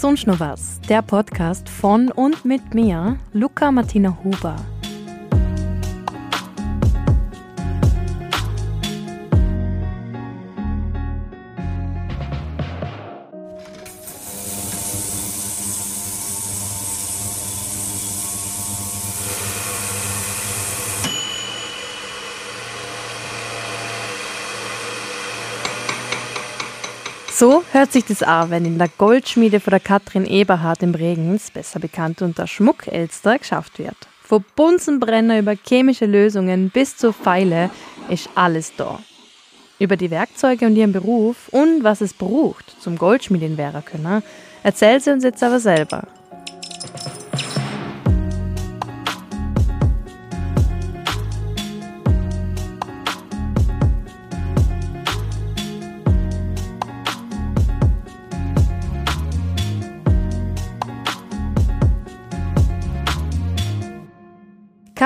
Sonst noch was, der Podcast von und mit mir, Luca Martina Huber. Hört sich das an, wenn in der Goldschmiede von der Katrin Eberhard im Regens, besser bekannt unter Schmuckelster, geschafft wird. Von Bunsenbrenner über chemische Lösungen bis zur Pfeile ist alles da. Über die Werkzeuge und ihren Beruf und was es braucht, zum Goldschmiedin werden können, erzählt sie uns jetzt aber selber.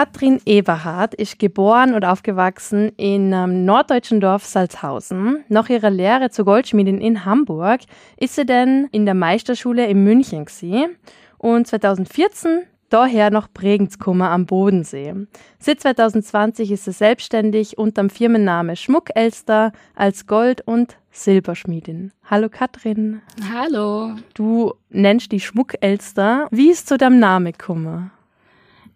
Katrin Eberhard ist geboren und aufgewachsen in einem norddeutschen Dorf Salzhausen. Nach ihrer Lehre zur Goldschmiedin in Hamburg ist sie dann in der Meisterschule in München gewesen. und 2014 daher nach Bregenzkummer am Bodensee. Seit 2020 ist sie selbstständig unter dem Firmenname Schmuckelster als Gold- und Silberschmiedin. Hallo Katrin. Hallo. Du nennst die Schmuckelster. Wie ist zu deinem Namen gekommen?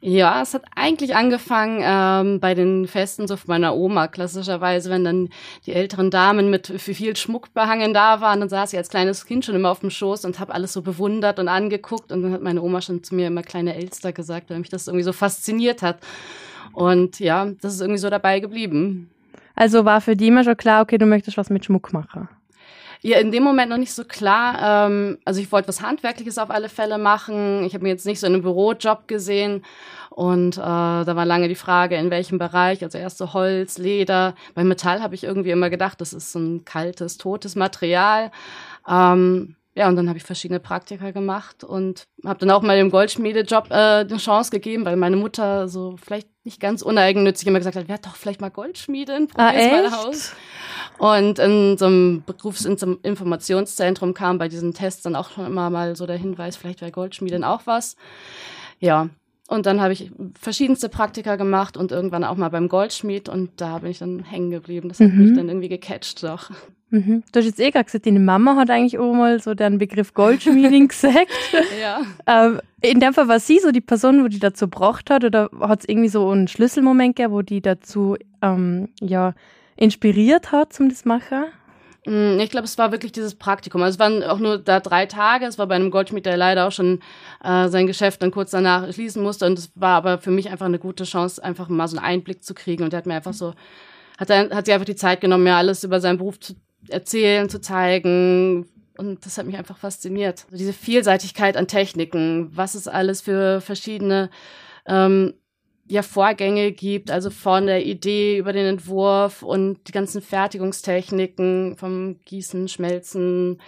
Ja, es hat eigentlich angefangen ähm, bei den Festen so von meiner Oma, klassischerweise, wenn dann die älteren Damen mit viel Schmuck behangen da waren, dann saß ich als kleines Kind schon immer auf dem Schoß und habe alles so bewundert und angeguckt und dann hat meine Oma schon zu mir immer kleine Elster gesagt, weil mich das irgendwie so fasziniert hat. Und ja, das ist irgendwie so dabei geblieben. Also war für die immer schon klar, okay, du möchtest was mit Schmuck machen. Ja, in dem Moment noch nicht so klar. Ähm, also ich wollte was Handwerkliches auf alle Fälle machen. Ich habe mir jetzt nicht so einen Bürojob gesehen. Und äh, da war lange die Frage, in welchem Bereich. Also erst so Holz, Leder. Bei Metall habe ich irgendwie immer gedacht, das ist so ein kaltes, totes Material. Ähm, ja, und dann habe ich verschiedene Praktika gemacht und habe dann auch mal dem Goldschmiedejob äh, eine Chance gegeben, weil meine Mutter so vielleicht nicht ganz uneigennützig immer gesagt hat, werd doch vielleicht mal Goldschmiedin, probier's ah, mal aus. Und in so einem Berufsinformationszentrum kam bei diesen Tests dann auch schon immer mal so der Hinweis, vielleicht wäre Goldschmiedin auch was. Ja, und dann habe ich verschiedenste Praktika gemacht und irgendwann auch mal beim Goldschmied und da bin ich dann hängen geblieben. Das hat mhm. mich dann irgendwie gecatcht doch. Mhm. Du hast jetzt eh gerade gesagt, deine Mama hat eigentlich auch mal so den Begriff Goldschmieding gesagt. ja. Ähm, in dem Fall war sie so die Person, wo die dazu gebracht hat oder hat es irgendwie so einen Schlüsselmoment gegeben, wo die dazu ähm, ja, inspiriert hat zum das machen? Mm, ich glaube, es war wirklich dieses Praktikum. Also es waren auch nur da drei Tage. Es war bei einem Goldschmied, der leider auch schon äh, sein Geschäft dann kurz danach schließen musste. Und es war aber für mich einfach eine gute Chance, einfach mal so einen Einblick zu kriegen. Und er hat mir einfach so, hat, er, hat sie einfach die Zeit genommen, mir alles über seinen Beruf zu erzählen, zu zeigen. Und das hat mich einfach fasziniert. Also diese Vielseitigkeit an Techniken, was es alles für verschiedene ähm, ja Vorgänge gibt, also von der Idee über den Entwurf und die ganzen Fertigungstechniken vom Gießen, Schmelzen,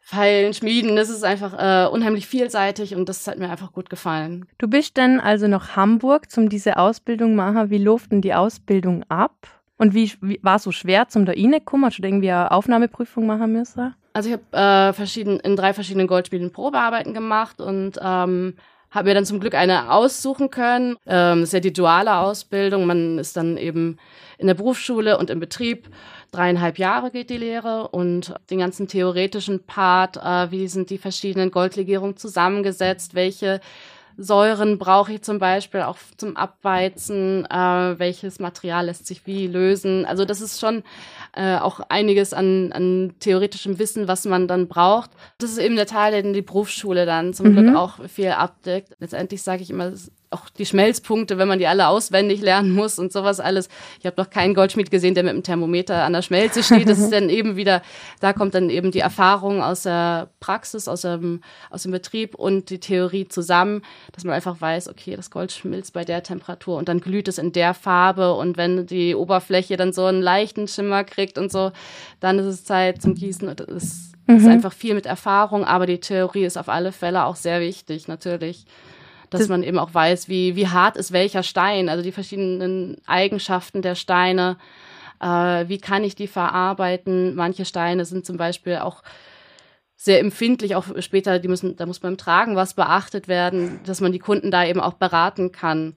Feilen, Schmieden. Das ist einfach äh, unheimlich vielseitig und das hat mir einfach gut gefallen. Du bist dann also nach Hamburg zum diese Ausbildung machen. Wie lief denn die Ausbildung ab? Und wie, wie war es so schwer zum da reinkommen? Hast du irgendwie eine Aufnahmeprüfung machen müssen? Also ich habe äh, verschieden, in drei verschiedenen Goldspielen Probearbeiten gemacht und ähm, habe mir dann zum Glück eine aussuchen können. Ähm, das ist ja die duale Ausbildung. Man ist dann eben in der Berufsschule und im Betrieb. Dreieinhalb Jahre geht die Lehre und den ganzen theoretischen Part, äh, wie sind die verschiedenen Goldlegierungen zusammengesetzt, welche Säuren brauche ich zum Beispiel auch zum Abweizen, äh, welches Material lässt sich wie lösen. Also das ist schon äh, auch einiges an, an theoretischem Wissen, was man dann braucht. Das ist eben der Teil, den die Berufsschule dann zum mhm. Glück auch viel abdeckt. Letztendlich sage ich immer, auch die Schmelzpunkte, wenn man die alle auswendig lernen muss und sowas alles. Ich habe noch keinen Goldschmied gesehen, der mit dem Thermometer an der Schmelze steht. Das ist dann eben wieder, da kommt dann eben die Erfahrung aus der Praxis, aus dem, aus dem Betrieb und die Theorie zusammen, dass man einfach weiß, okay, das Gold schmilzt bei der Temperatur und dann glüht es in der Farbe und wenn die Oberfläche dann so einen leichten Schimmer kriegt und so, dann ist es Zeit zum Gießen und es ist, mhm. ist einfach viel mit Erfahrung, aber die Theorie ist auf alle Fälle auch sehr wichtig, natürlich dass man eben auch weiß, wie, wie hart ist welcher Stein, also die verschiedenen Eigenschaften der Steine, äh, wie kann ich die verarbeiten. Manche Steine sind zum Beispiel auch sehr empfindlich, auch später, die müssen, da muss beim Tragen was beachtet werden, dass man die Kunden da eben auch beraten kann,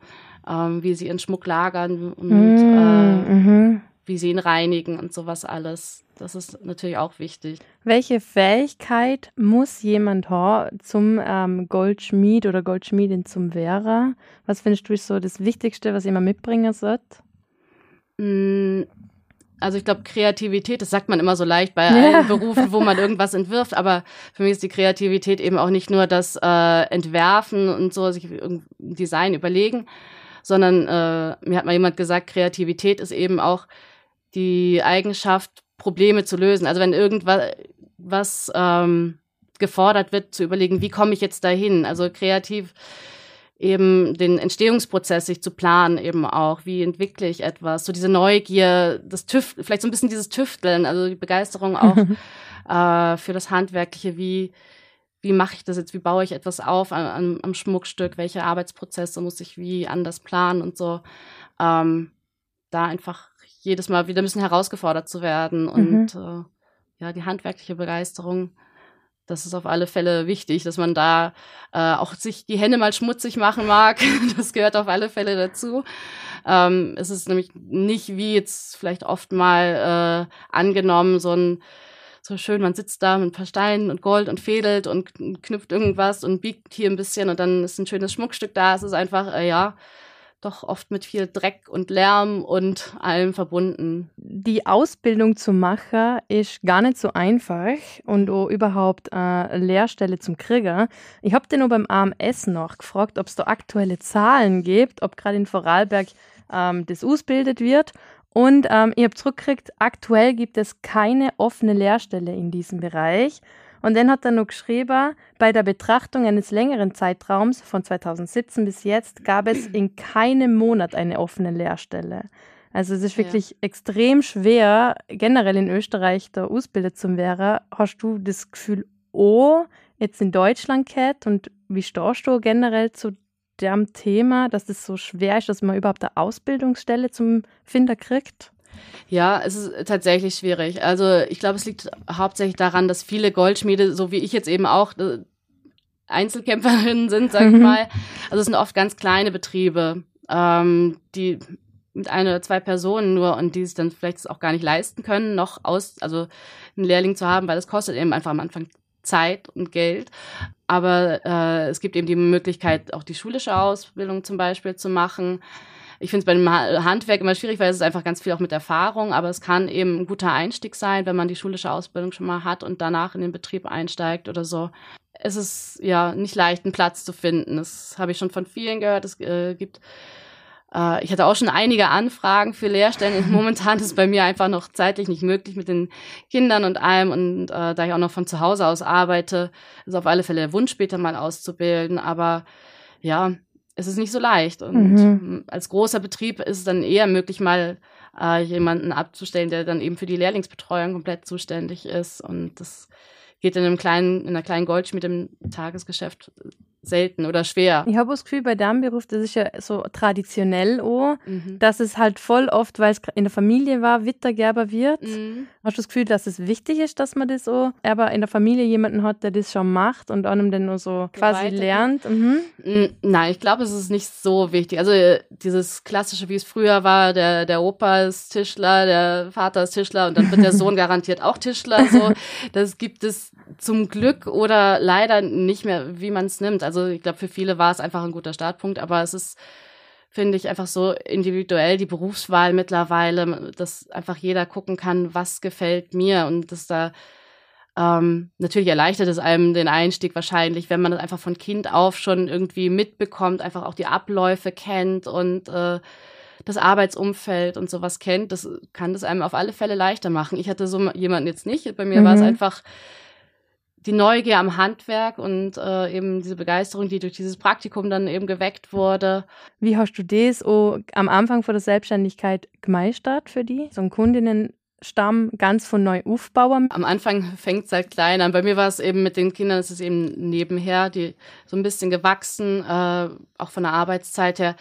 ähm, wie sie ihren Schmuck lagern und mm, äh, mm wie sie ihn reinigen und sowas alles. Das ist natürlich auch wichtig. Welche Fähigkeit muss jemand haben zum ähm, Goldschmied oder Goldschmiedin zum Vera? Was findest du ist so das Wichtigste, was jemand mitbringen sollte? Mm, also ich glaube, Kreativität, das sagt man immer so leicht bei ja. allen Berufen, wo man irgendwas entwirft, aber für mich ist die Kreativität eben auch nicht nur das äh, Entwerfen und so, sich ein Design überlegen, sondern äh, mir hat mal jemand gesagt, Kreativität ist eben auch die Eigenschaft, Probleme zu lösen. Also wenn irgendwas was, ähm, gefordert wird, zu überlegen, wie komme ich jetzt dahin? Also kreativ eben den Entstehungsprozess sich zu planen, eben auch, wie entwickle ich etwas, so diese Neugier, das Tüft, vielleicht so ein bisschen dieses Tüfteln, also die Begeisterung auch äh, für das Handwerkliche, wie, wie mache ich das jetzt, wie baue ich etwas auf am, am Schmuckstück, welche Arbeitsprozesse muss ich wie anders planen und so. Ähm, da einfach jedes Mal wieder ein bisschen herausgefordert zu werden und mhm. äh, ja, die handwerkliche Begeisterung, das ist auf alle Fälle wichtig, dass man da äh, auch sich die Hände mal schmutzig machen mag. das gehört auf alle Fälle dazu. Ähm, es ist nämlich nicht wie jetzt vielleicht oft mal äh, angenommen, so ein so schön, man sitzt da mit ein paar Steinen und Gold und fädelt und knüpft irgendwas und biegt hier ein bisschen und dann ist ein schönes Schmuckstück da. Es ist einfach, äh, ja, doch oft mit viel Dreck und Lärm und allem verbunden. Die Ausbildung zum Macher ist gar nicht so einfach und auch überhaupt eine Lehrstelle zum Krieger. Ich habe den nur beim AMS noch gefragt, ob es da aktuelle Zahlen gibt, ob gerade in Vorarlberg ähm, das ausbildet wird. Und ähm, ich habe zurückgekriegt, aktuell gibt es keine offene Lehrstelle in diesem Bereich. Und dann hat er noch geschrieben, bei der Betrachtung eines längeren Zeitraums von 2017 bis jetzt gab es in keinem Monat eine offene Lehrstelle. Also es ist wirklich ja. extrem schwer, generell in Österreich da ausgebildet zu werden. Hast du das Gefühl, oh, jetzt in Deutschland geht und wie stehst du generell zu dem Thema, dass es so schwer ist, dass man überhaupt eine Ausbildungsstelle zum Finder kriegt? Ja, es ist tatsächlich schwierig. Also ich glaube, es liegt hauptsächlich daran, dass viele Goldschmiede, so wie ich jetzt eben auch, äh, Einzelkämpferinnen sind, sag ich mhm. mal. Also es sind oft ganz kleine Betriebe, ähm, die mit ein oder zwei Personen nur und die es dann vielleicht auch gar nicht leisten können, noch aus, also einen Lehrling zu haben, weil das kostet eben einfach am Anfang Zeit und Geld. Aber äh, es gibt eben die Möglichkeit, auch die schulische Ausbildung zum Beispiel zu machen. Ich finde es bei dem Handwerk immer schwierig, weil es ist einfach ganz viel auch mit Erfahrung, aber es kann eben ein guter Einstieg sein, wenn man die schulische Ausbildung schon mal hat und danach in den Betrieb einsteigt oder so. Es ist ja nicht leicht, einen Platz zu finden. Das habe ich schon von vielen gehört. Es äh, gibt äh, ich hatte auch schon einige Anfragen für Lehrstellen. Momentan ist es bei mir einfach noch zeitlich nicht möglich mit den Kindern und allem. Und äh, da ich auch noch von zu Hause aus arbeite, ist auf alle Fälle der Wunsch, später mal auszubilden. Aber ja, es ist nicht so leicht. Und mhm. als großer Betrieb ist es dann eher möglich, mal äh, jemanden abzustellen, der dann eben für die Lehrlingsbetreuung komplett zuständig ist. Und das geht in einem kleinen, in einer kleinen Goldschmiede im Tagesgeschäft selten oder schwer. Ich habe das Gefühl, bei deinem Beruf, das ist ja so traditionell auch, mhm. dass es halt voll oft, weil es in der Familie war, Wittergerber wird. Mhm. Hast du das Gefühl, dass es wichtig ist, dass man das so, aber in der Familie jemanden hat, der das schon macht und einem dann nur so quasi lernt? Mhm. Nein, ich glaube, es ist nicht so wichtig. Also äh, dieses klassische, wie es früher war, der, der Opa ist Tischler, der Vater ist Tischler und dann wird der Sohn garantiert auch Tischler. So, das gibt es zum Glück oder leider nicht mehr, wie man es nimmt. Also ich glaube, für viele war es einfach ein guter Startpunkt, aber es ist, finde ich, einfach so individuell die Berufswahl mittlerweile, dass einfach jeder gucken kann, was gefällt mir und dass da ähm, natürlich erleichtert es einem den Einstieg wahrscheinlich, wenn man das einfach von Kind auf schon irgendwie mitbekommt, einfach auch die Abläufe kennt und äh, das Arbeitsumfeld und sowas kennt, das kann das einem auf alle Fälle leichter machen. Ich hatte so jemanden jetzt nicht. Bei mir mhm. war es einfach die Neugier am Handwerk und äh, eben diese Begeisterung, die durch dieses Praktikum dann eben geweckt wurde. Wie hast du das oh, am Anfang vor der Selbstständigkeit gemeistert für die? So ein Kundinnenstamm ganz von neu aufbauen? Am Anfang fängt es halt klein an. Bei mir war es eben mit den Kindern, es ist eben nebenher, die so ein bisschen gewachsen, äh, auch von der Arbeitszeit her.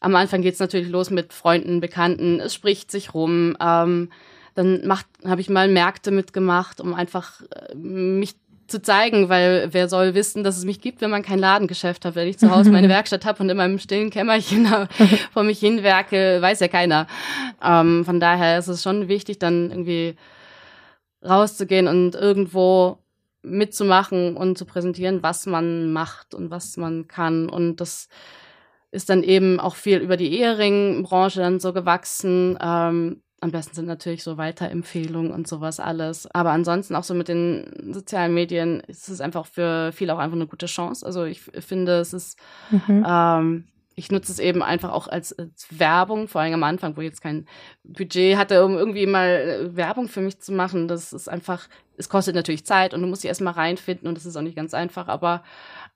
Am Anfang geht es natürlich los mit Freunden, Bekannten, es spricht sich rum. Ähm, dann habe ich mal Märkte mitgemacht, um einfach äh, mich zu zeigen, weil wer soll wissen, dass es mich gibt, wenn man kein Ladengeschäft hat, wenn ich zu Hause meine Werkstatt habe und in meinem stillen Kämmerchen vor mich hinwerke, weiß ja keiner. Ähm, von daher ist es schon wichtig, dann irgendwie rauszugehen und irgendwo mitzumachen und zu präsentieren, was man macht und was man kann. Und das ist dann eben auch viel über die Eheringbranche dann so gewachsen. Ähm, am besten sind natürlich so Weiterempfehlungen und sowas alles. Aber ansonsten auch so mit den sozialen Medien ist es einfach für viele auch einfach eine gute Chance. Also ich finde, es ist, mhm. ähm, ich nutze es eben einfach auch als, als, Werbung, vor allem am Anfang, wo ich jetzt kein Budget hatte, um irgendwie mal äh, Werbung für mich zu machen. Das ist einfach, es kostet natürlich Zeit und du musst dich erstmal reinfinden und das ist auch nicht ganz einfach, aber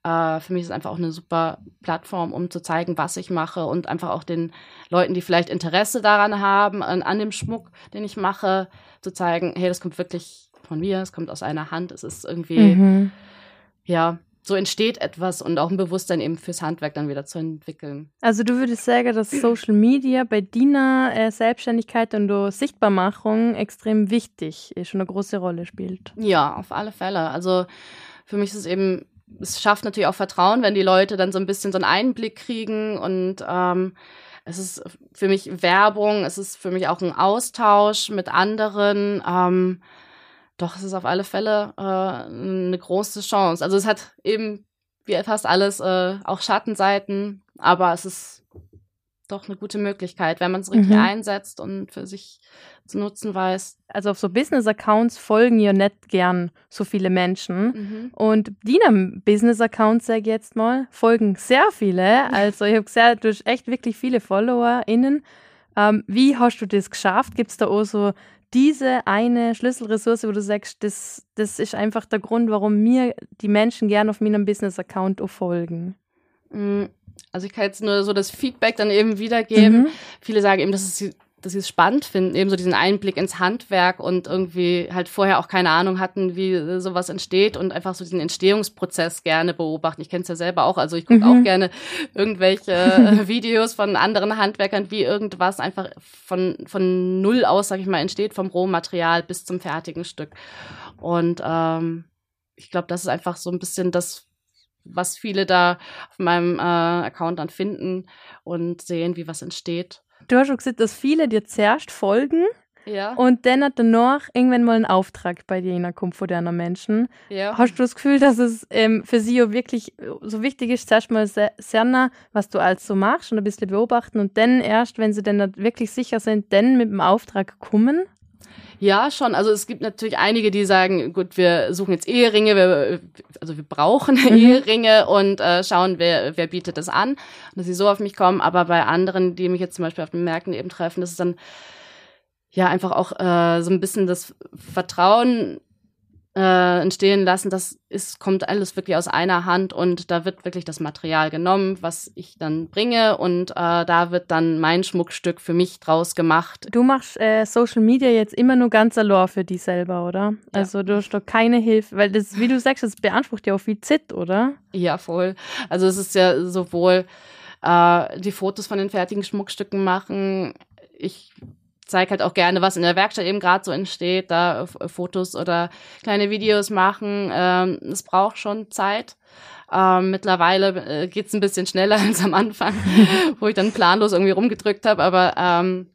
äh, für mich ist es einfach auch eine super Plattform, um zu zeigen, was ich mache und einfach auch den Leuten, die vielleicht Interesse daran haben, an, an dem Schmuck, den ich mache, zu zeigen, hey, das kommt wirklich von mir, es kommt aus einer Hand, es ist irgendwie, mhm. ja, so entsteht etwas und auch ein Bewusstsein eben fürs Handwerk dann wieder zu entwickeln. Also du würdest sagen, dass Social Media bei deiner äh, Selbstständigkeit und der Sichtbarmachung extrem wichtig ist und eine große Rolle spielt. Ja, auf alle Fälle. Also für mich ist es eben es schafft natürlich auch Vertrauen, wenn die Leute dann so ein bisschen so einen Einblick kriegen und ähm, es ist für mich Werbung, es ist für mich auch ein Austausch mit anderen. Ähm, doch, es ist auf alle Fälle äh, eine große Chance. Also es hat eben wie fast alles äh, auch Schattenseiten, aber es ist doch eine gute Möglichkeit, wenn man es richtig mhm. einsetzt und für sich zu nutzen weiß. Also auf so Business-Accounts folgen ja nicht gern so viele Menschen. Mhm. Und deinem Business-Account, sage ich jetzt mal, folgen sehr viele. Also ich habe gesagt, du hast echt wirklich viele FollowerInnen. Ähm, wie hast du das geschafft? Gibt es da auch so diese eine Schlüsselressource, wo du sagst, das, das ist einfach der Grund, warum mir die Menschen gern auf meinem Business-Account folgen? Mhm also ich kann jetzt nur so das Feedback dann eben wiedergeben. Mhm. Viele sagen eben, dass sie dass sie es spannend finden, eben so diesen Einblick ins Handwerk und irgendwie halt vorher auch keine Ahnung hatten, wie sowas entsteht und einfach so diesen Entstehungsprozess gerne beobachten. Ich kenne es ja selber auch, also ich gucke mhm. auch gerne irgendwelche Videos von anderen Handwerkern, wie irgendwas einfach von, von null aus, sag ich mal, entsteht, vom Rohmaterial bis zum fertigen Stück. Und ähm, ich glaube, das ist einfach so ein bisschen das, was viele da auf meinem äh, Account dann finden und sehen, wie was entsteht. Du hast schon gesagt, dass viele dir zuerst folgen. Ja. Und dann hat danach irgendwann mal ein Auftrag bei dir hineinkommt von deiner Menschen. Ja. Hast du das Gefühl, dass es ähm, für sie auch wirklich so wichtig ist, zuerst mal sehr, sehr nah, was du alles so machst und ein bisschen beobachten und dann erst, wenn sie dann wirklich sicher sind, dann mit dem Auftrag kommen? Ja, schon. Also es gibt natürlich einige, die sagen, gut, wir suchen jetzt Eheringe, wir, also wir brauchen mhm. Eheringe und äh, schauen, wer, wer bietet das an. Und dass sie so auf mich kommen. Aber bei anderen, die mich jetzt zum Beispiel auf den Märkten eben treffen, das ist dann ja einfach auch äh, so ein bisschen das Vertrauen äh, entstehen lassen. Das ist, kommt alles wirklich aus einer Hand und da wird wirklich das Material genommen, was ich dann bringe und äh, da wird dann mein Schmuckstück für mich draus gemacht. Du machst äh, Social Media jetzt immer nur ganz allein für dich selber, oder? Ja. Also du hast doch keine Hilfe, weil das, wie du sagst, das beansprucht ja auch viel Zeit, oder? Ja, voll. Also es ist ja sowohl äh, die Fotos von den fertigen Schmuckstücken machen, ich zeige halt auch gerne, was in der Werkstatt eben gerade so entsteht, da Fotos oder kleine Videos machen. Ähm, es braucht schon Zeit. Ähm, mittlerweile äh, geht's ein bisschen schneller als am Anfang, wo ich dann planlos irgendwie rumgedrückt habe. Aber ähm,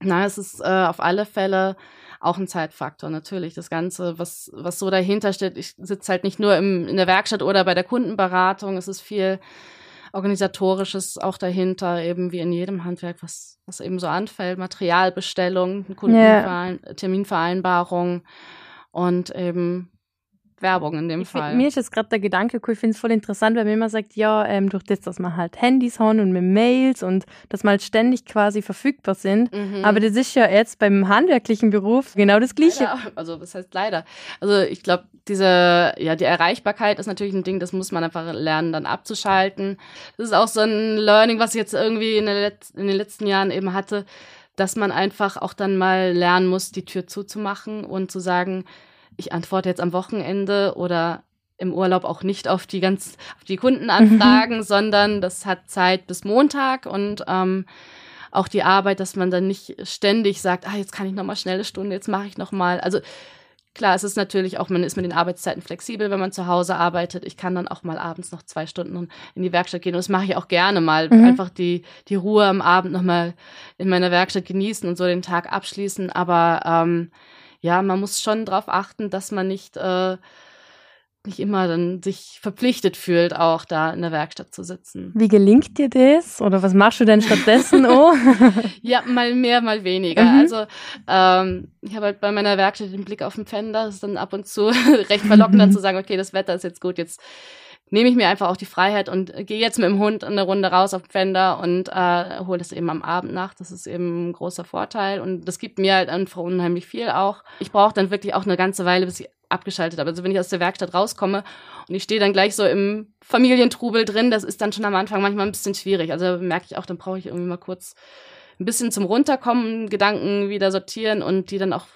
na, es ist äh, auf alle Fälle auch ein Zeitfaktor natürlich. Das Ganze, was, was so dahinter steht, ich sitze halt nicht nur im, in der Werkstatt oder bei der Kundenberatung, es ist viel Organisatorisches auch dahinter, eben wie in jedem Handwerk, was, was eben so anfällt, Materialbestellung, Kundenverein yeah. Terminvereinbarung und eben Werbung in dem ich Fall. Find, mir ist jetzt gerade der Gedanke cool, ich finde es voll interessant, weil man immer sagt, ja, ähm, durch das, dass man halt Handys haben und mit Mails und dass man halt ständig quasi verfügbar sind. Mhm. Aber das ist ja jetzt beim handwerklichen Beruf genau das Gleiche. Leider. Also, was heißt leider? Also, ich glaube, diese, ja, die Erreichbarkeit ist natürlich ein Ding, das muss man einfach lernen, dann abzuschalten. Das ist auch so ein Learning, was ich jetzt irgendwie in, in den letzten Jahren eben hatte, dass man einfach auch dann mal lernen muss, die Tür zuzumachen und zu sagen, ich antworte jetzt am Wochenende oder im Urlaub auch nicht auf die ganz auf die Kundenanfragen, mhm. sondern das hat Zeit bis Montag und ähm, auch die Arbeit, dass man dann nicht ständig sagt, ah, jetzt kann ich noch mal schnell eine Stunde, jetzt mache ich noch mal. Also Klar, es ist natürlich auch, man ist mit den Arbeitszeiten flexibel, wenn man zu Hause arbeitet. Ich kann dann auch mal abends noch zwei Stunden in die Werkstatt gehen und das mache ich auch gerne mal. Mhm. Einfach die, die Ruhe am Abend nochmal in meiner Werkstatt genießen und so den Tag abschließen. Aber ähm, ja, man muss schon darauf achten, dass man nicht äh, nicht immer dann sich verpflichtet fühlt, auch da in der Werkstatt zu sitzen. Wie gelingt dir das? Oder was machst du denn stattdessen? oh? ja, mal mehr, mal weniger. Mhm. Also ähm, ich habe halt bei meiner Werkstatt den Blick auf den Fender. Das ist dann ab und zu recht verlockend, dann zu sagen, okay, das Wetter ist jetzt gut, jetzt nehme ich mir einfach auch die Freiheit und gehe jetzt mit dem Hund eine Runde raus auf den Fender und äh, hole das eben am Abend nach. Das ist eben ein großer Vorteil und das gibt mir halt einfach unheimlich viel auch. Ich brauche dann wirklich auch eine ganze Weile, bis ich abgeschaltet habe. Also wenn ich aus der Werkstatt rauskomme und ich stehe dann gleich so im Familientrubel drin, das ist dann schon am Anfang manchmal ein bisschen schwierig. Also merke ich auch, dann brauche ich irgendwie mal kurz ein bisschen zum Runterkommen, Gedanken wieder sortieren und die dann auch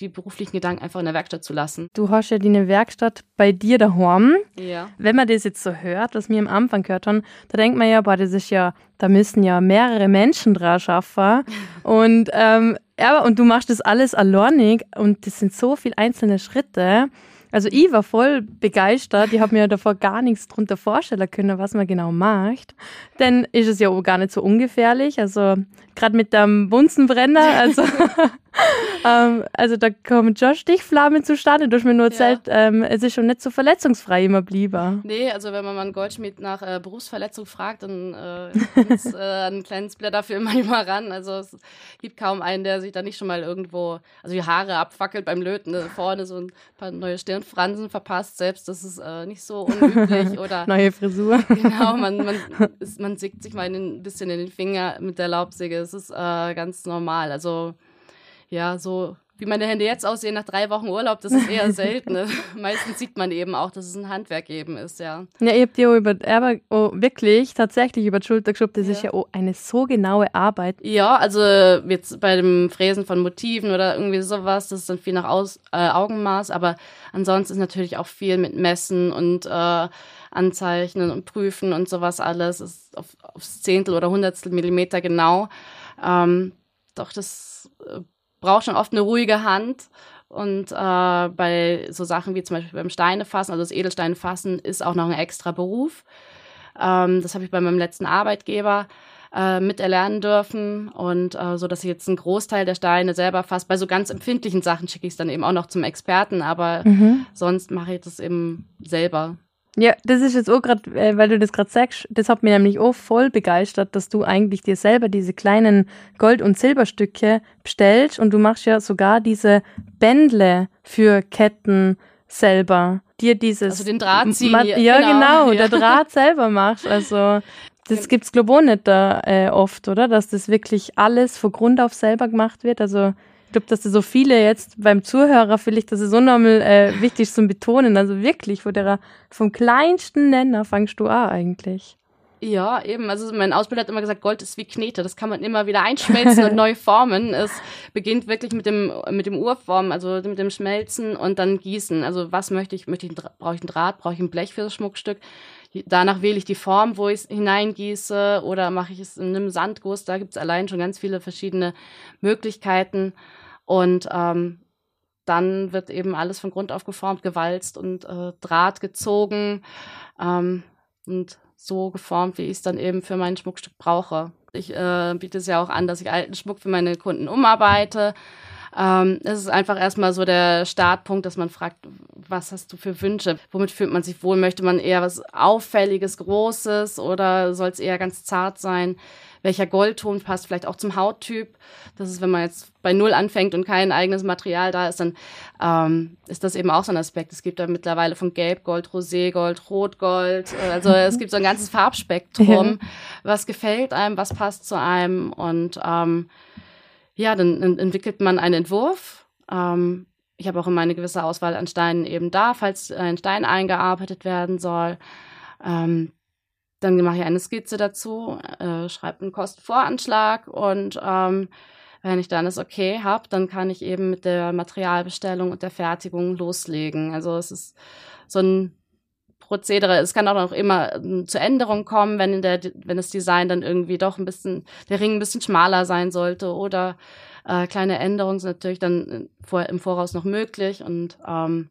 die beruflichen Gedanken einfach in der Werkstatt zu lassen. Du hast ja die Werkstatt bei dir daheim. Ja. Wenn man das jetzt so hört, was mir am Anfang gehört haben, da denkt man ja, boah, das ist ja, da müssen ja mehrere Menschen dran schaffen. und, ähm, ja, und du machst das alles alleinig und das sind so viele einzelne Schritte. Also ich war voll begeistert. Ich habe mir davor gar nichts drunter vorstellen können, was man genau macht. Denn ist es ja auch gar nicht so ungefährlich. Also gerade mit dem Bunsenbrenner, also ähm, also da kommen schon Stichflammen zustande. Du hast mir nur erzählt, ja. ähm, es ist schon nicht so verletzungsfrei immer blieben. Nee, also wenn man mal einen Goldschmied nach äh, Berufsverletzung fragt, dann äh, ist äh, ein kleines Blätter dafür immer mal ran. Also es gibt kaum einen, der sich da nicht schon mal irgendwo, also die Haare abfackelt beim Löten, ne? vorne so ein paar neue Stirnfransen verpasst. Selbst das ist äh, nicht so unüblich. Oder neue Frisur. Genau, man, man, ist, man sickt sich mal ein bisschen in den Finger mit der Laubsäge. Es ist äh, ganz normal. Also ja, so wie meine Hände jetzt aussehen nach drei Wochen Urlaub, das ist eher selten. Ne? Meistens sieht man eben auch, dass es ein Handwerk eben ist, ja. Ja, ihr habt ja über, aber oh, wirklich tatsächlich über die Schulter geschoben, das ja. ist ja auch eine so genaue Arbeit. Ja, also jetzt bei dem Fräsen von Motiven oder irgendwie sowas, das ist dann viel nach Aus, äh, Augenmaß, aber ansonsten ist natürlich auch viel mit Messen und äh, Anzeichnen und Prüfen und sowas alles, ist auf, aufs Zehntel oder Hundertstel Millimeter genau. Ähm, doch das äh, braucht schon oft eine ruhige Hand. Und äh, bei so Sachen wie zum Beispiel beim Steinefassen, also das Edelsteinefassen, ist auch noch ein extra Beruf. Ähm, das habe ich bei meinem letzten Arbeitgeber äh, miterlernen dürfen. Und äh, so, dass ich jetzt einen Großteil der Steine selber fasse. Bei so ganz empfindlichen Sachen schicke ich es dann eben auch noch zum Experten, aber mhm. sonst mache ich das eben selber. Ja, das ist jetzt auch gerade, äh, weil du das gerade sagst, das hat mich nämlich auch voll begeistert, dass du eigentlich dir selber diese kleinen Gold- und Silberstücke bestellst und du machst ja sogar diese Bändle für Ketten selber. Dir dieses. Also den Draht ziehen. Ja, ja, genau, ja. der Draht selber machst. Also, das gibt's glaube ich auch nicht da äh, oft, oder? Dass das wirklich alles von Grund auf selber gemacht wird. Also, glaube, dass das so viele jetzt beim Zuhörer vielleicht, das ist unnormal äh, wichtig zum Betonen. Also wirklich, wo der vom kleinsten Nenner fangst du an eigentlich. Ja, eben. Also mein Ausbilder hat immer gesagt, Gold ist wie Knete. Das kann man immer wieder einschmelzen und neu formen. Es beginnt wirklich mit dem mit dem Urformen, also mit dem Schmelzen und dann Gießen. Also was möchte ich? Möchte ich brauche ich ein Draht? Brauche ich ein Blech für das Schmuckstück? Danach wähle ich die Form, wo ich es hineingieße oder mache ich es in einem Sandguss. Da gibt es allein schon ganz viele verschiedene Möglichkeiten. Und ähm, dann wird eben alles von Grund auf geformt, gewalzt und äh, Draht gezogen ähm, und so geformt, wie ich es dann eben für mein Schmuckstück brauche. Ich äh, biete es ja auch an, dass ich alten Schmuck für meine Kunden umarbeite. Ähm, es ist einfach erstmal so der Startpunkt, dass man fragt, was hast du für Wünsche? Womit fühlt man sich wohl? Möchte man eher was Auffälliges, Großes oder soll es eher ganz zart sein? Welcher Goldton passt vielleicht auch zum Hauttyp. Das ist, wenn man jetzt bei Null anfängt und kein eigenes Material da ist, dann ähm, ist das eben auch so ein Aspekt. Es gibt da mittlerweile von Gelbgold, Roségold, Rotgold. Äh, also es gibt so ein ganzes Farbspektrum. Was gefällt einem, was passt zu einem. Und ähm, ja, dann entwickelt man einen Entwurf. Ähm, ich habe auch immer eine gewisse Auswahl an Steinen eben da, falls ein Stein eingearbeitet werden soll. Ähm, dann mache ich eine Skizze dazu, äh, schreibe einen Kostenvoranschlag und ähm, wenn ich dann das okay habe, dann kann ich eben mit der Materialbestellung und der Fertigung loslegen. Also es ist so ein Prozedere. Es kann auch noch immer ähm, zu Änderungen kommen, wenn in der, wenn das Design dann irgendwie doch ein bisschen, der Ring ein bisschen schmaler sein sollte oder äh, kleine Änderungen sind natürlich dann äh, vor, im Voraus noch möglich und ähm,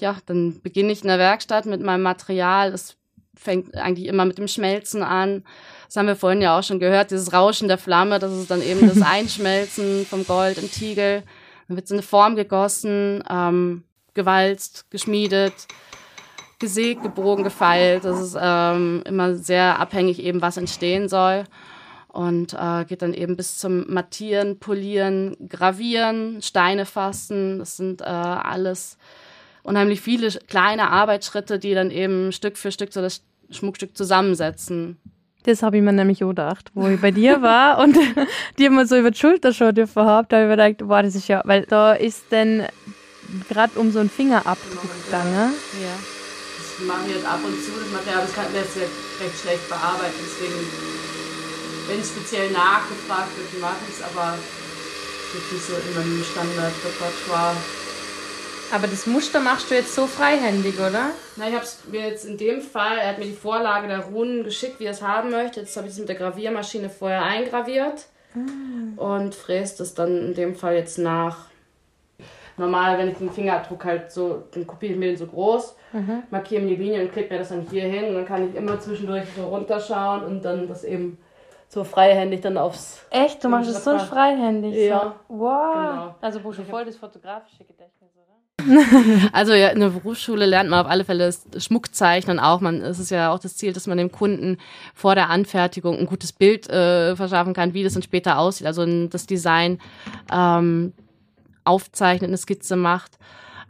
ja, dann beginne ich in der Werkstatt mit meinem Material. Es fängt eigentlich immer mit dem Schmelzen an. Das haben wir vorhin ja auch schon gehört, dieses Rauschen der Flamme, das ist dann eben das Einschmelzen vom Gold im Tiegel. Dann wird es in eine Form gegossen, ähm, gewalzt, geschmiedet, gesägt, gebogen, gefeilt. Das ist ähm, immer sehr abhängig eben, was entstehen soll. Und äh, geht dann eben bis zum Mattieren, Polieren, Gravieren, Steine fassen. Das sind äh, alles unheimlich viele kleine Arbeitsschritte, die dann eben Stück für Stück so das Schmuckstück zusammensetzen. Das habe ich mir nämlich auch gedacht, wo ich bei dir war und dir mal so über die Schulter schauen dürfen habe, da habe ich mir gedacht, boah, das ist ja, weil da ist denn gerade um so einen Fingerabdruck gegangen. Ja. Das mache ich jetzt ab und zu, das Material, das kann das ja recht schlecht bearbeiten, deswegen, wenn speziell nachgefragt wird, mache ich es, aber nicht so in meinem Standard-Repertoire. Aber das Muster machst du jetzt so freihändig, oder? Na, ich habe es mir jetzt in dem Fall, er hat mir die Vorlage der Runen geschickt, wie er es haben möchte. Jetzt habe ich es mit der Graviermaschine vorher eingraviert mm. und fräst es dann in dem Fall jetzt nach. Normal, wenn ich den Fingerabdruck halt so, dann kopiere ich mir den so groß, mhm. markiere mir die Linie und klebe mir das dann hier hin und dann kann ich immer zwischendurch so runterschauen und dann das eben so freihändig dann aufs. Echt? Du machst es so freihändig? Ja. So. Wow. Genau. Also, wo schon voll das fotografische Gedächtnis? also ja, in der Berufsschule lernt man auf alle Fälle Schmuckzeichnen auch. Man, es ist ja auch das Ziel, dass man dem Kunden vor der Anfertigung ein gutes Bild äh, verschaffen kann, wie das dann später aussieht. Also das Design ähm, aufzeichnet, eine Skizze macht.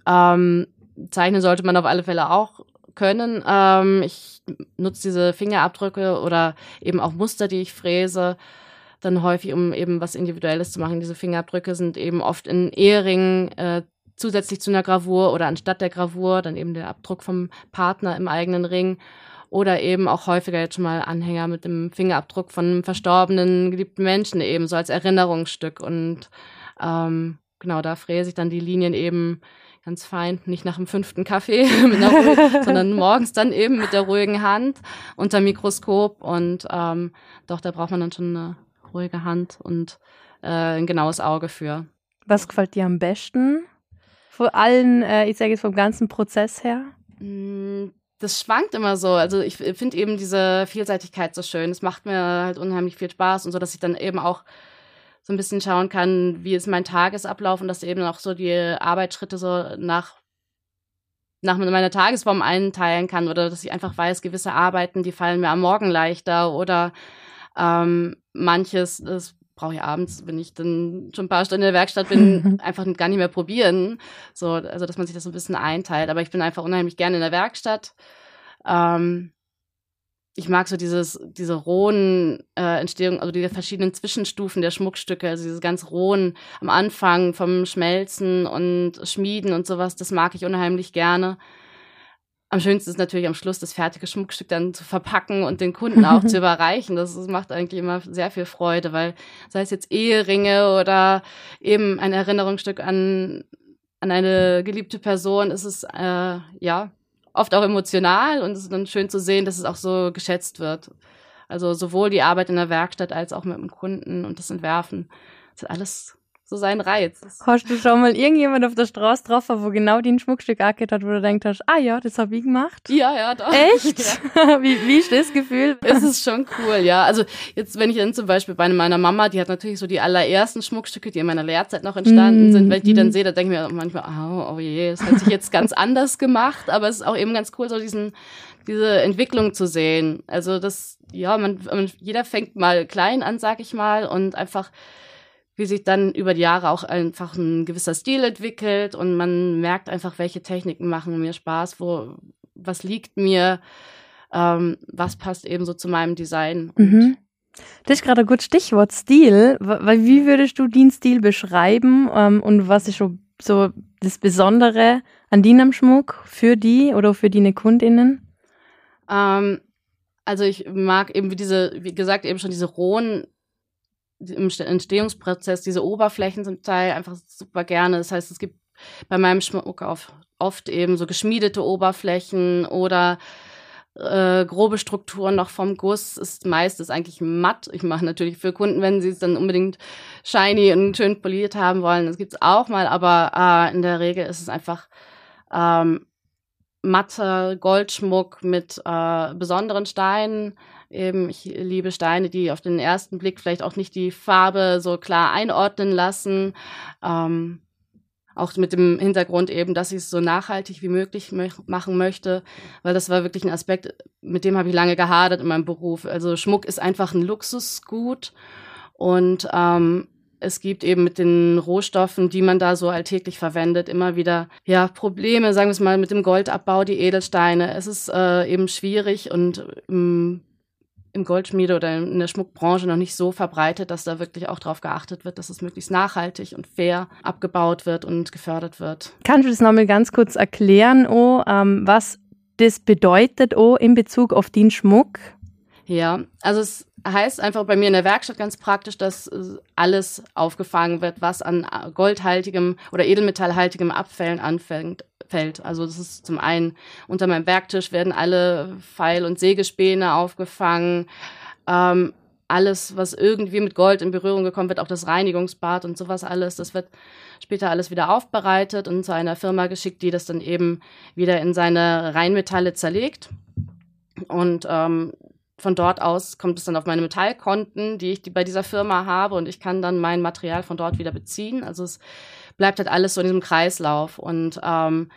Ähm, zeichnen sollte man auf alle Fälle auch können. Ähm, ich nutze diese Fingerabdrücke oder eben auch Muster, die ich fräse dann häufig, um eben was Individuelles zu machen. Diese Fingerabdrücke sind eben oft in Eheringen äh, zusätzlich zu einer Gravur oder anstatt der Gravur dann eben der Abdruck vom Partner im eigenen Ring oder eben auch häufiger jetzt schon mal Anhänger mit dem Fingerabdruck von einem verstorbenen geliebten Menschen eben so als Erinnerungsstück und ähm, genau da fräse ich dann die Linien eben ganz fein, nicht nach dem fünften Kaffee, sondern morgens dann eben mit der ruhigen Hand unter Mikroskop und ähm, doch, da braucht man dann schon eine ruhige Hand und äh, ein genaues Auge für. Was gefällt dir am besten? Von allen, äh, ich sage jetzt vom ganzen Prozess her? Mm, das schwankt immer so. Also ich finde eben diese Vielseitigkeit so schön. Es macht mir halt unheimlich viel Spaß und so, dass ich dann eben auch so ein bisschen schauen kann, wie ist mein Tagesablauf und dass eben auch so die Arbeitsschritte so nach nach meiner Tagesform einteilen kann oder dass ich einfach weiß, gewisse Arbeiten, die fallen mir am Morgen leichter oder ähm, manches, das brauche ich abends, wenn ich dann schon ein paar Stunden in der Werkstatt bin, einfach gar nicht mehr probieren. So, also dass man sich das so ein bisschen einteilt. Aber ich bin einfach unheimlich gerne in der Werkstatt. Ähm, ich mag so dieses, diese rohen äh, Entstehung, also diese verschiedenen Zwischenstufen der Schmuckstücke, also diese ganz rohen am Anfang vom Schmelzen und Schmieden und sowas, das mag ich unheimlich gerne. Am schönsten ist natürlich am Schluss das fertige Schmuckstück dann zu verpacken und den Kunden auch zu überreichen. Das, das, macht eigentlich immer sehr viel Freude, weil sei es jetzt Eheringe oder eben ein Erinnerungsstück an, an eine geliebte Person, ist es äh, ja oft auch emotional und es ist dann schön zu sehen, dass es auch so geschätzt wird. Also sowohl die Arbeit in der Werkstatt als auch mit dem Kunden und das Entwerfen. Das ist alles so sein Reiz. Hast du schon mal irgendjemand auf der Straße getroffen, wo genau den Schmuckstück angehört hat, wo du denkst hast, ah ja, das habe ich gemacht? Ja, ja, doch. Echt? Ja. wie, wie ist das Gefühl? Es ist schon cool, ja. Also jetzt, wenn ich dann zum Beispiel bei meiner Mama, die hat natürlich so die allerersten Schmuckstücke, die in meiner Lehrzeit noch entstanden mm. sind, wenn ich die dann sehe, da denke ich mir manchmal, oh, oh je, das hat sich jetzt ganz anders gemacht, aber es ist auch eben ganz cool, so diesen diese Entwicklung zu sehen. Also das, ja, man, jeder fängt mal klein an, sag ich mal, und einfach wie sich dann über die Jahre auch einfach ein gewisser Stil entwickelt und man merkt einfach, welche Techniken machen mir Spaß, wo, was liegt mir, ähm, was passt eben so zu meinem Design. Mhm. Das ist gerade ein gutes Stichwort Stil. Weil wie würdest du den Stil beschreiben ähm, und was ist so, so das Besondere an deinem Schmuck für die oder für deine KundInnen? Ähm, also ich mag eben wie diese, wie gesagt, eben schon diese rohen im Entstehungsprozess, diese Oberflächen zum Teil einfach super gerne. Das heißt, es gibt bei meinem Schmuck oft eben so geschmiedete Oberflächen oder äh, grobe Strukturen noch vom Guss ist meistens eigentlich matt. Ich mache natürlich für Kunden, wenn sie es dann unbedingt shiny und schön poliert haben wollen, das gibt's auch mal, aber äh, in der Regel ist es einfach ähm, matter Goldschmuck mit äh, besonderen Steinen. Eben, ich liebe Steine, die auf den ersten Blick vielleicht auch nicht die Farbe so klar einordnen lassen. Ähm, auch mit dem Hintergrund eben, dass ich es so nachhaltig wie möglich mö machen möchte, weil das war wirklich ein Aspekt, mit dem habe ich lange gehadert in meinem Beruf. Also Schmuck ist einfach ein Luxusgut und ähm, es gibt eben mit den Rohstoffen, die man da so alltäglich verwendet, immer wieder ja Probleme, sagen wir es mal, mit dem Goldabbau, die Edelsteine. Es ist äh, eben schwierig und ähm, im Goldschmiede oder in der Schmuckbranche noch nicht so verbreitet, dass da wirklich auch darauf geachtet wird, dass es möglichst nachhaltig und fair abgebaut wird und gefördert wird. Kannst du das nochmal ganz kurz erklären, oh, ähm, was das bedeutet oh, in Bezug auf den Schmuck? Ja, also es heißt einfach bei mir in der Werkstatt ganz praktisch, dass alles aufgefangen wird, was an goldhaltigem oder edelmetallhaltigem Abfällen anfängt, fällt. Also das ist zum einen unter meinem Werktisch werden alle Pfeil- und Sägespäne aufgefangen. Ähm, alles, was irgendwie mit Gold in Berührung gekommen wird, auch das Reinigungsbad und sowas alles, das wird später alles wieder aufbereitet und zu einer Firma geschickt, die das dann eben wieder in seine Reinmetalle zerlegt. Und ähm, von dort aus kommt es dann auf meine Metallkonten, die ich bei dieser Firma habe und ich kann dann mein Material von dort wieder beziehen. Also es bleibt halt alles so in diesem Kreislauf. Und ähm,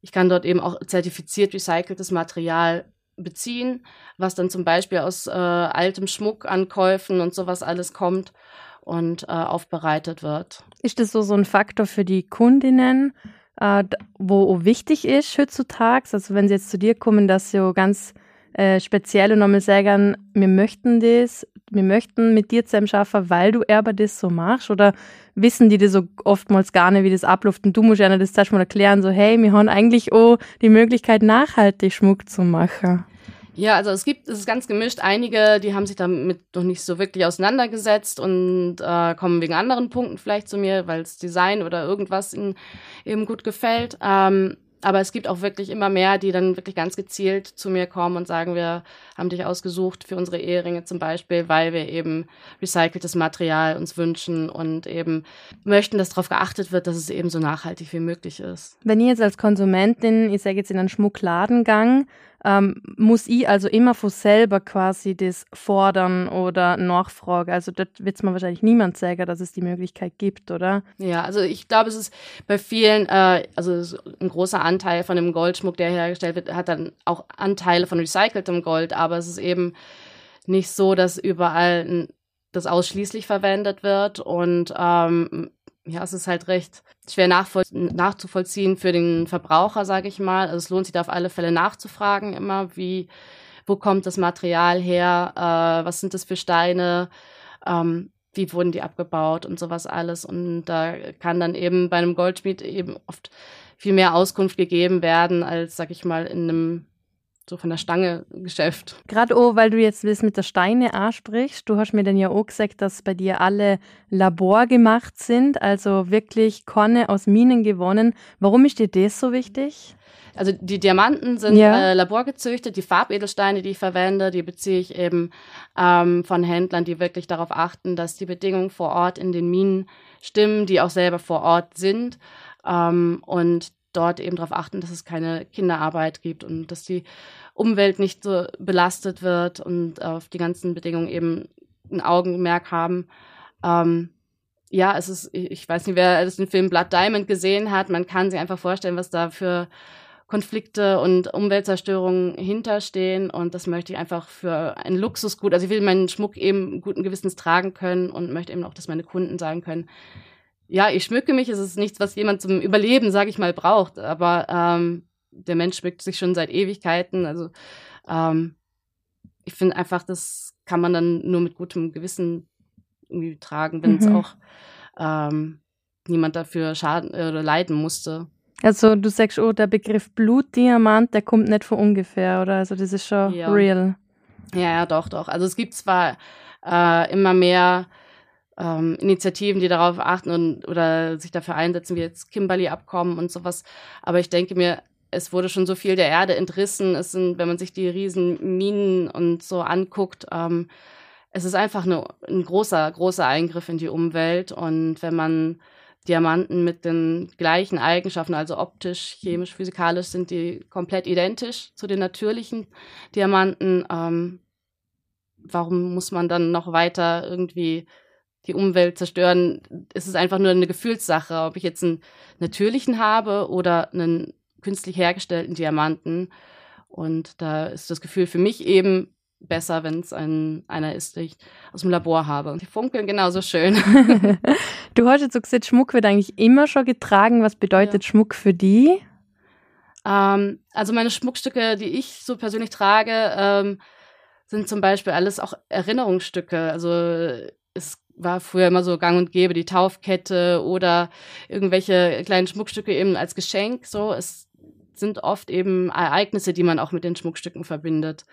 ich kann dort eben auch zertifiziert recyceltes Material beziehen, was dann zum Beispiel aus äh, altem Schmuckankäufen und sowas alles kommt und äh, aufbereitet wird. Ist das so, so ein Faktor für die Kundinnen, äh, wo wichtig ist heutzutage? Also wenn sie jetzt zu dir kommen, dass sie ganz äh, speziell und nochmal sagen, wir möchten das, wir möchten mit dir zusammen schaffen, weil du aber das so machst? Oder wissen die das so oftmals gar nicht, wie das abläuft? Und du musst ja das zuerst mal erklären, so, hey, wir haben eigentlich auch die Möglichkeit, nachhaltig Schmuck zu machen. Ja, also es gibt, es ist ganz gemischt. Einige, die haben sich damit noch nicht so wirklich auseinandergesetzt und äh, kommen wegen anderen Punkten vielleicht zu mir, weil das Design oder irgendwas ihnen eben gut gefällt. Ähm, aber es gibt auch wirklich immer mehr, die dann wirklich ganz gezielt zu mir kommen und sagen, wir haben dich ausgesucht für unsere Eheringe zum Beispiel, weil wir eben recyceltes Material uns wünschen und eben möchten, dass darauf geachtet wird, dass es eben so nachhaltig wie möglich ist. Wenn ihr jetzt als Konsumentin, ich sage jetzt in einen Schmuckladengang, ähm, muss ich also immer von selber quasi das fordern oder nachfragen. Also dort wird es mir wahrscheinlich niemand sagen, dass es die Möglichkeit gibt, oder? Ja, also ich glaube, es ist bei vielen, äh, also ein großer Anteil von dem Goldschmuck, der hergestellt wird, hat dann auch Anteile von recyceltem Gold, aber es ist eben nicht so, dass überall das ausschließlich verwendet wird und ähm, ja, es ist halt recht schwer nachzuvollziehen für den Verbraucher, sage ich mal. Also es lohnt sich da auf alle Fälle nachzufragen immer, wie, wo kommt das Material her, äh, was sind das für Steine, ähm, wie wurden die abgebaut und sowas alles. Und da kann dann eben bei einem Goldschmied eben oft viel mehr Auskunft gegeben werden, als, sag ich mal, in einem so von der Stange Geschäft. Gerade auch, weil du jetzt das mit der Steine ansprichst, du hast mir dann ja auch gesagt, dass bei dir alle Labor gemacht sind, also wirklich Korne aus Minen gewonnen. Warum ist dir das so wichtig? Also die Diamanten sind ja. äh, laborgezüchtet, die Farbedelsteine, die ich verwende, die beziehe ich eben ähm, von Händlern, die wirklich darauf achten, dass die Bedingungen vor Ort in den Minen stimmen, die auch selber vor Ort sind. Ähm, und dort eben darauf achten, dass es keine Kinderarbeit gibt und dass die Umwelt nicht so belastet wird und auf die ganzen Bedingungen eben ein Augenmerk haben. Ähm, ja, es ist, ich weiß nicht, wer den Film Blood Diamond gesehen hat, man kann sich einfach vorstellen, was da für Konflikte und Umweltzerstörungen hinterstehen und das möchte ich einfach für ein Luxusgut, also ich will meinen Schmuck eben guten Gewissens tragen können und möchte eben auch, dass meine Kunden sagen können, ja, ich schmücke mich, es ist nichts, was jemand zum Überleben, sage ich mal, braucht. Aber ähm, der Mensch schmückt sich schon seit Ewigkeiten. Also ähm, ich finde einfach, das kann man dann nur mit gutem Gewissen irgendwie tragen, wenn es mhm. auch ähm, niemand dafür schaden oder leiden musste. Also du sagst, oh, der Begriff Blutdiamant, der kommt nicht von ungefähr, oder? Also das ist schon ja. real. Ja, ja, doch, doch. Also es gibt zwar äh, immer mehr ähm, Initiativen, die darauf achten und oder sich dafür einsetzen, wie jetzt Kimberley-Abkommen und sowas. Aber ich denke mir, es wurde schon so viel der Erde entrissen. Es sind, wenn man sich die riesen Minen und so anguckt, ähm, es ist einfach eine, ein großer, großer Eingriff in die Umwelt. Und wenn man Diamanten mit den gleichen Eigenschaften, also optisch, chemisch, physikalisch, sind die komplett identisch zu den natürlichen Diamanten. Ähm, warum muss man dann noch weiter irgendwie die Umwelt zerstören? Es ist einfach nur eine Gefühlssache, ob ich jetzt einen natürlichen habe oder einen künstlich hergestellten Diamanten. Und da ist das Gefühl für mich eben besser, wenn es ein, einer ist, den ich aus dem Labor habe. Die funkeln genauso schön. du hast jetzt so gesagt, Schmuck wird eigentlich immer schon getragen. Was bedeutet ja. Schmuck für die? Ähm, also meine Schmuckstücke, die ich so persönlich trage, ähm, sind zum Beispiel alles auch Erinnerungsstücke. Also es war früher immer so gang und gäbe, die Taufkette oder irgendwelche kleinen Schmuckstücke eben als Geschenk. So, es sind oft eben Ereignisse, die man auch mit den Schmuckstücken verbindet.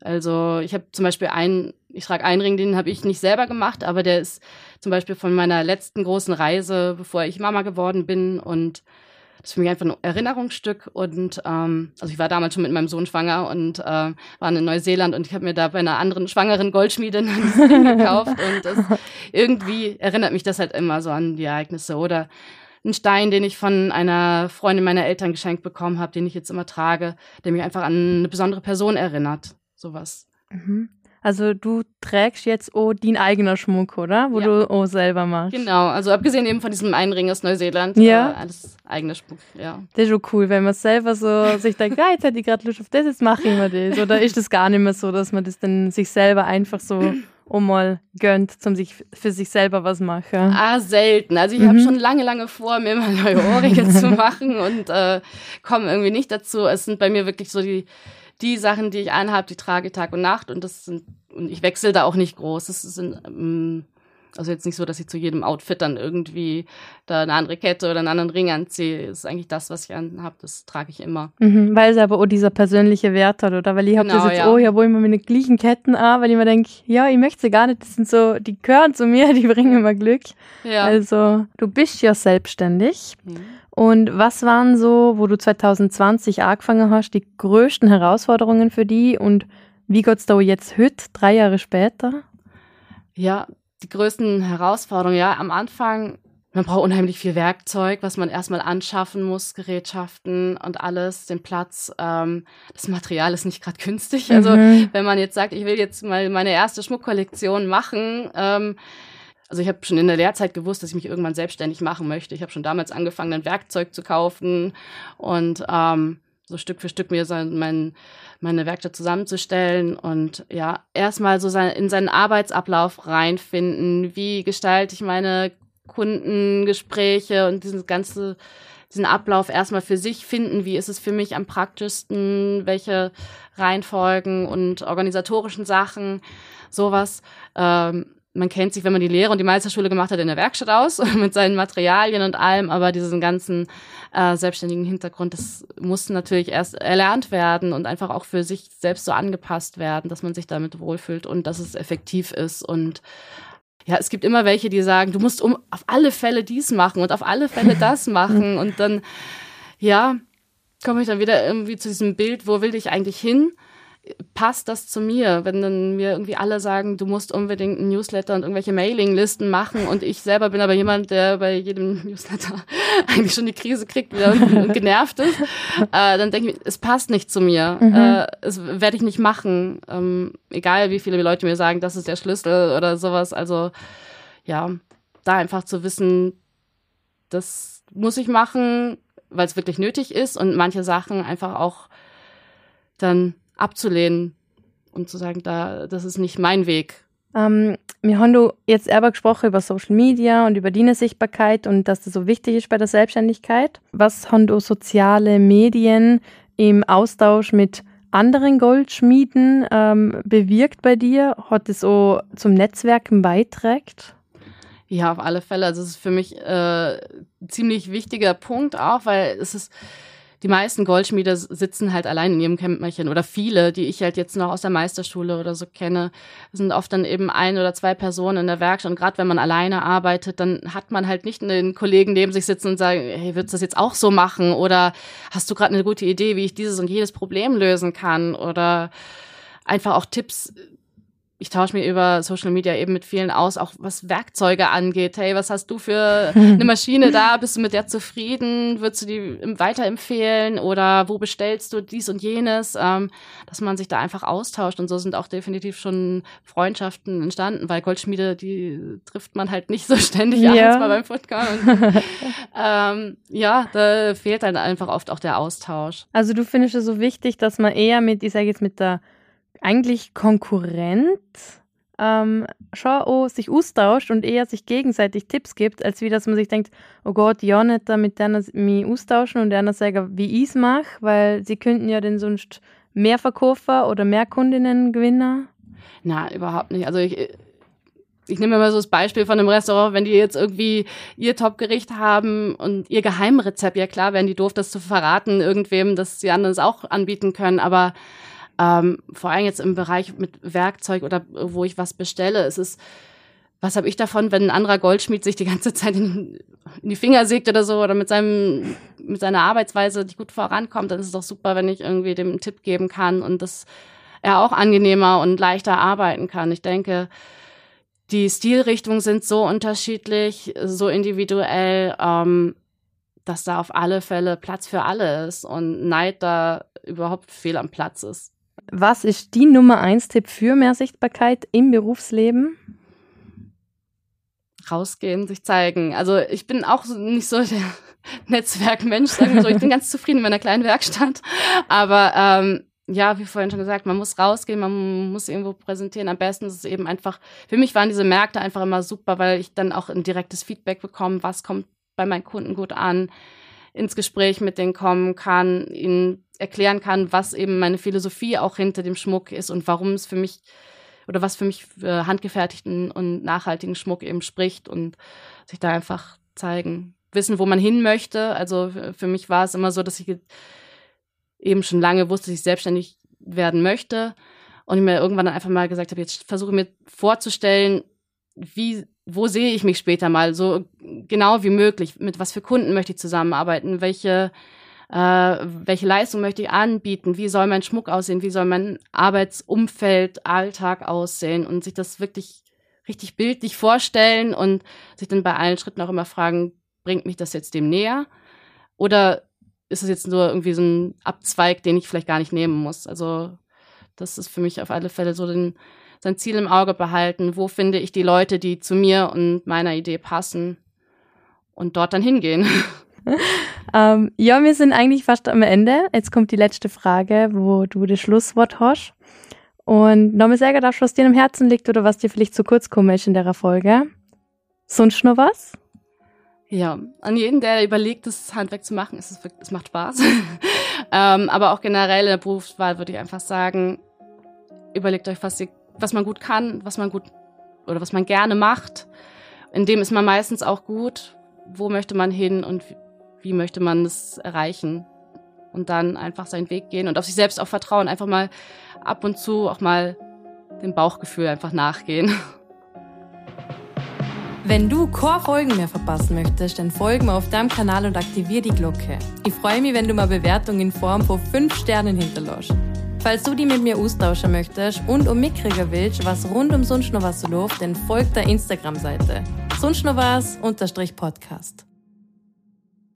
Also ich habe zum Beispiel einen, ich trage einen Ring, den habe ich nicht selber gemacht, aber der ist zum Beispiel von meiner letzten großen Reise, bevor ich Mama geworden bin und das ist für mich einfach ein Erinnerungsstück und ähm, also ich war damals schon mit meinem Sohn schwanger und äh, war in Neuseeland und ich habe mir da bei einer anderen schwangeren Goldschmiedin gekauft und das, irgendwie erinnert mich das halt immer so an die Ereignisse oder ein Stein, den ich von einer Freundin meiner Eltern geschenkt bekommen habe, den ich jetzt immer trage, der mich einfach an eine besondere Person erinnert sowas. Mhm. Also du trägst jetzt auch dein eigener Schmuck, oder? Wo ja. du auch selber machst. Genau, also abgesehen eben von diesem einen Ring aus Neuseeland, ja. Äh, alles eigener Schmuck, ja. Das ist schon cool, wenn man selber so sich denkt, ja, jetzt hätte ich gerade Lust auf das, jetzt mache ich mal das. Oder ist das gar nicht mehr so, dass man das dann sich selber einfach so um mal gönnt, zum sich für sich selber was machen? Ah, selten. Also ich mhm. habe schon lange, lange vor, mir mal neue Ohrringe zu machen und äh, komme irgendwie nicht dazu. Es sind bei mir wirklich so die die Sachen, die ich anhabe, die trage ich Tag und Nacht und das sind, und ich wechsle da auch nicht groß. Das sind, ähm, also jetzt nicht so, dass ich zu jedem Outfit dann irgendwie da eine andere Kette oder einen anderen Ring anziehe. Das ist eigentlich das, was ich anhabe, das trage ich immer. Mhm, weil es aber auch dieser persönliche Wert hat, oder? Weil ich habe genau, das jetzt, ja. oh, ja, wo immer mit den gleichen Ketten an, weil ich mir denke, ja, ich möchte sie gar nicht, das sind so, die gehören zu mir, die bringen immer Glück. Ja. Also, du bist ja selbstständig. Mhm. Und was waren so, wo du 2020 angefangen hast, die größten Herausforderungen für die und wie geht's da jetzt heute, drei Jahre später? Ja, die größten Herausforderungen, ja, am Anfang, man braucht unheimlich viel Werkzeug, was man erstmal anschaffen muss, Gerätschaften und alles, den Platz. Ähm, das Material ist nicht gerade günstig. Also mhm. wenn man jetzt sagt, ich will jetzt mal meine erste Schmuckkollektion machen, ähm, also ich habe schon in der Lehrzeit gewusst, dass ich mich irgendwann selbstständig machen möchte. Ich habe schon damals angefangen, ein Werkzeug zu kaufen und ähm, so Stück für Stück mir sein, mein, meine Werkstatt zusammenzustellen und ja, erstmal so sein, in seinen Arbeitsablauf reinfinden. Wie gestalte ich meine Kundengespräche und dieses ganze, diesen Ablauf erstmal für sich finden. Wie ist es für mich am praktischsten? Welche Reihenfolgen und organisatorischen Sachen? Sowas. Ähm, man kennt sich, wenn man die Lehre und die Meisterschule gemacht hat, in der Werkstatt aus, mit seinen Materialien und allem, aber diesen ganzen äh, selbstständigen Hintergrund, das muss natürlich erst erlernt werden und einfach auch für sich selbst so angepasst werden, dass man sich damit wohlfühlt und dass es effektiv ist und ja, es gibt immer welche, die sagen, du musst um auf alle Fälle dies machen und auf alle Fälle das machen und dann, ja, komme ich dann wieder irgendwie zu diesem Bild, wo will ich eigentlich hin? Passt das zu mir, wenn dann mir irgendwie alle sagen, du musst unbedingt ein Newsletter und irgendwelche Mailinglisten machen und ich selber bin aber jemand, der bei jedem Newsletter eigentlich schon die Krise kriegt und genervt ist, äh, dann denke ich, es passt nicht zu mir, mhm. äh, es werde ich nicht machen, ähm, egal wie viele Leute mir sagen, das ist der Schlüssel oder sowas, also ja, da einfach zu wissen, das muss ich machen, weil es wirklich nötig ist und manche Sachen einfach auch dann abzulehnen und zu sagen, da, das ist nicht mein Weg. Ähm, wir haben du jetzt aber gesprochen über Social Media und über deine Sichtbarkeit und dass das so wichtig ist bei der Selbstständigkeit. Was haben du soziale Medien im Austausch mit anderen Goldschmieden ähm, bewirkt bei dir? Hat es so zum Netzwerken beiträgt? Ja, auf alle Fälle. Also es ist für mich äh, ziemlich wichtiger Punkt auch, weil es ist die meisten Goldschmiede sitzen halt allein in ihrem Kämmerchen oder viele, die ich halt jetzt noch aus der Meisterschule oder so kenne, sind oft dann eben ein oder zwei Personen in der Werkstatt. Und gerade wenn man alleine arbeitet, dann hat man halt nicht einen Kollegen neben sich sitzen und sagen, hey, würdest du das jetzt auch so machen? Oder hast du gerade eine gute Idee, wie ich dieses und jedes Problem lösen kann? Oder einfach auch Tipps ich tausche mir über Social Media eben mit vielen aus, auch was Werkzeuge angeht. Hey, was hast du für eine Maschine da? Bist du mit der zufrieden? Würdest du die weiterempfehlen? Oder wo bestellst du dies und jenes? Ähm, dass man sich da einfach austauscht. Und so sind auch definitiv schon Freundschaften entstanden, weil Goldschmiede, die trifft man halt nicht so ständig ja. abends mal beim Footcall. ähm, ja, da fehlt dann einfach oft auch der Austausch. Also du findest es so wichtig, dass man eher mit, ich sage jetzt mit der eigentlich Konkurrent ähm, schon auch sich austauscht und eher sich gegenseitig Tipps gibt, als wie dass man sich denkt, oh Gott, ja nicht da mit denen mich austauschen und einer sagen, wie ich es mache, weil sie könnten ja dann sonst mehr Verkäufer oder mehr Kundinnen gewinnen. Na, überhaupt nicht. Also ich, ich nehme mal so das Beispiel von einem Restaurant, wenn die jetzt irgendwie ihr Topgericht haben und ihr Geheimrezept, ja klar, wären die doof, das zu verraten, irgendwem, dass die anderen es auch anbieten können, aber ähm, vor allem jetzt im Bereich mit Werkzeug oder wo ich was bestelle, ist es was habe ich davon, wenn ein anderer Goldschmied sich die ganze Zeit in, in, die Finger sägt oder so oder mit seinem mit seiner Arbeitsweise nicht gut vorankommt, dann ist es doch super, wenn ich irgendwie dem einen Tipp geben kann und das er auch angenehmer und leichter arbeiten kann. Ich denke, die Stilrichtungen sind so unterschiedlich, so individuell, ähm, dass da auf alle Fälle Platz für alle ist und Neid da überhaupt fehl am Platz ist. Was ist die Nummer eins Tipp für mehr Sichtbarkeit im Berufsleben? Rausgehen, sich zeigen. Also ich bin auch nicht so der Netzwerkmensch, so. Ich bin ganz zufrieden in meiner kleinen Werkstatt. Aber ähm, ja, wie vorhin schon gesagt, man muss rausgehen, man muss irgendwo präsentieren. Am besten ist es eben einfach, für mich waren diese Märkte einfach immer super, weil ich dann auch ein direktes Feedback bekomme, was kommt bei meinen Kunden gut an, ins Gespräch mit denen kommen kann, ihnen erklären kann, was eben meine Philosophie auch hinter dem Schmuck ist und warum es für mich oder was für mich für handgefertigten und nachhaltigen Schmuck eben spricht und sich da einfach zeigen, wissen, wo man hin möchte. Also für mich war es immer so, dass ich eben schon lange wusste, dass ich selbstständig werden möchte und ich mir irgendwann dann einfach mal gesagt habe, jetzt versuche mir vorzustellen, wie wo sehe ich mich später mal? So genau wie möglich, mit was für Kunden möchte ich zusammenarbeiten, welche äh, welche Leistung möchte ich anbieten, wie soll mein Schmuck aussehen, wie soll mein Arbeitsumfeld, Alltag aussehen und sich das wirklich richtig bildlich vorstellen und sich dann bei allen Schritten auch immer fragen, bringt mich das jetzt dem näher oder ist es jetzt nur irgendwie so ein Abzweig, den ich vielleicht gar nicht nehmen muss? Also das ist für mich auf alle Fälle so den, sein Ziel im Auge behalten. Wo finde ich die Leute, die zu mir und meiner Idee passen und dort dann hingehen? ähm, ja, wir sind eigentlich fast am Ende. Jetzt kommt die letzte Frage, wo du das Schlusswort hast. Und noch mal sagen darfst, was dir am Herzen liegt oder was dir vielleicht zu kurz kommt ist in der Folge. Sonst noch was? Ja, an jeden, der überlegt, das Handwerk zu machen, es, es macht Spaß. ähm, aber auch generell in der Berufswahl würde ich einfach sagen, überlegt euch, was, ihr, was man gut kann, was man gut oder was man gerne macht. In dem ist man meistens auch gut. Wo möchte man hin und wie möchte man es erreichen und dann einfach seinen Weg gehen und auf sich selbst auch vertrauen, einfach mal ab und zu auch mal dem Bauchgefühl einfach nachgehen. Wenn du Core-Folgen mehr verpassen möchtest, dann folge mir auf deinem Kanal und aktiviere die Glocke. Ich freue mich, wenn du mal Bewertungen in Form von 5 Sternen hinterlässt. Falls du die mit mir austauschen möchtest und um mitkriegen willst, was rund um sonst noch was läuft, dann folgt der Instagram-Seite. Sonst noch was, unterstrich Podcast.